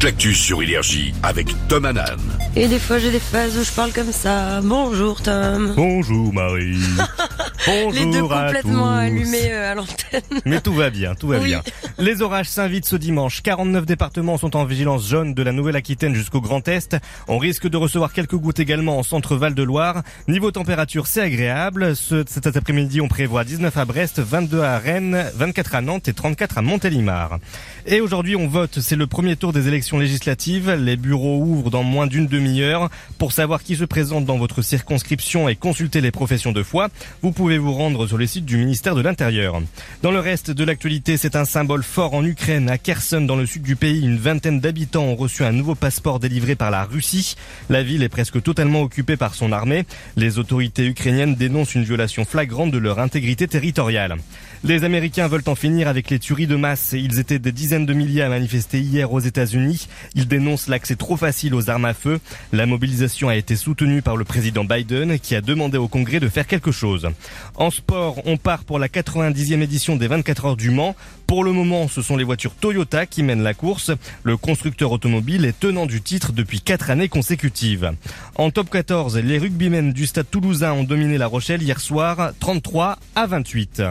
toute l'actu sur Énergie avec Tom Hanan. Et des fois j'ai des phases où je parle comme ça. Bonjour Tom. Bonjour Marie. Bonjour Les deux à complètement tous. allumés euh, à l'antenne. Mais tout va bien, tout va Oui. bien. Les orages s'invitent ce dimanche. 49 départements sont en vigilance jaune de la Nouvelle-Aquitaine jusqu'au Grand Est. On risque de recevoir quelques gouttes également en centre Val de Loire. Niveau température, c'est agréable. Ce- cet après-midi, on prévoit 19 à Brest, 22 à Rennes, 24 à Nantes et 34 à Montélimar. Et aujourd'hui, on vote. C'est le premier tour des élections législatives. Les bureaux ouvrent dans moins d'une demi-heure. Pour savoir qui se présente dans votre circonscription et consulter les professions de foi, vous pouvez vous rendre sur les sites du ministère de l'Intérieur. Dans le reste de l'actualité, c'est un symbole fort en Ukraine. À Kherson, dans le sud du pays, une vingtaine d'habitants ont reçu un nouveau passeport délivré par la Russie. La ville est presque totalement occupée par son armée. Les autorités ukrainiennes dénoncent une violation flagrante de leur intégrité territoriale. Les Américains veulent en finir avec les tueries de masse. Ils étaient des dizaines de milliers à manifester hier aux États-Unis. Ils dénoncent l'accès trop facile aux armes à feu. La mobilisation a été soutenue par le président Biden qui a demandé au Congrès de faire quelque chose. En sport, on part pour la 90e édition des 24 heures du Mans. Pour le moment, ce sont les voitures Toyota qui mènent la course. Le constructeur automobile est tenant du titre depuis 4 années consécutives. En top 14, les rugbymen du stade toulousain ont dominé la Rochelle hier soir 33 à 28.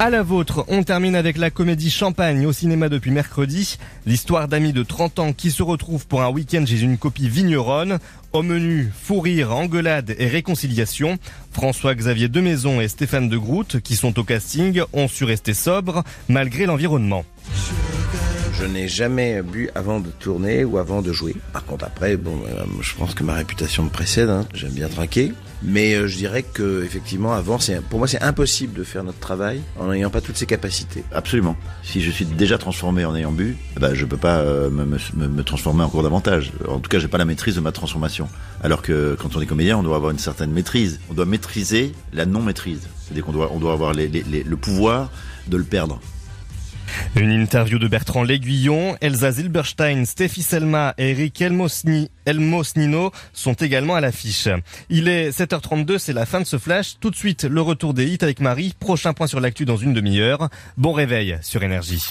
À la vôtre, on termine avec la comédie Champagne au cinéma depuis mercredi. L'histoire d'amis de 30 ans qui se retrouvent pour un week-end chez une copie vigneronne. Au menu, fou rire, engueulade et réconciliation. François-Xavier Demaison et Stéphane de Groot, qui sont au casting, ont su rester sobres malgré l'environnement. Je n'ai jamais bu avant de tourner ou avant de jouer. Par contre, après, bon, euh, je pense que ma réputation me précède. hein. J'aime bien trinquer. Mais euh, je dirais que effectivement, avant, c'est pour moi, c'est impossible de faire notre travail en n'ayant pas toutes ces capacités. Absolument. Si je suis déjà transformé en ayant bu, eh ben, je peux pas euh, me, me- me transformer encore davantage. En tout cas, j'ai pas la maîtrise de ma transformation. Alors que quand on est comédien, on doit avoir une certaine maîtrise. On doit maîtriser la non-maîtrise. C'est-à-dire qu'on doit, on doit avoir le pouvoir de le perdre. Une interview de Bertrand L'Aiguillon, Elsa Zilberstein, Stéphie Selma et Eric Elmosni, Elmosnino sont également à l'affiche. Il est 7h32, c'est la fin de ce flash. Tout de suite, le retour des hits avec Marie. Prochain point sur l'actu dans une demi-heure. Bon réveil sur Énergie.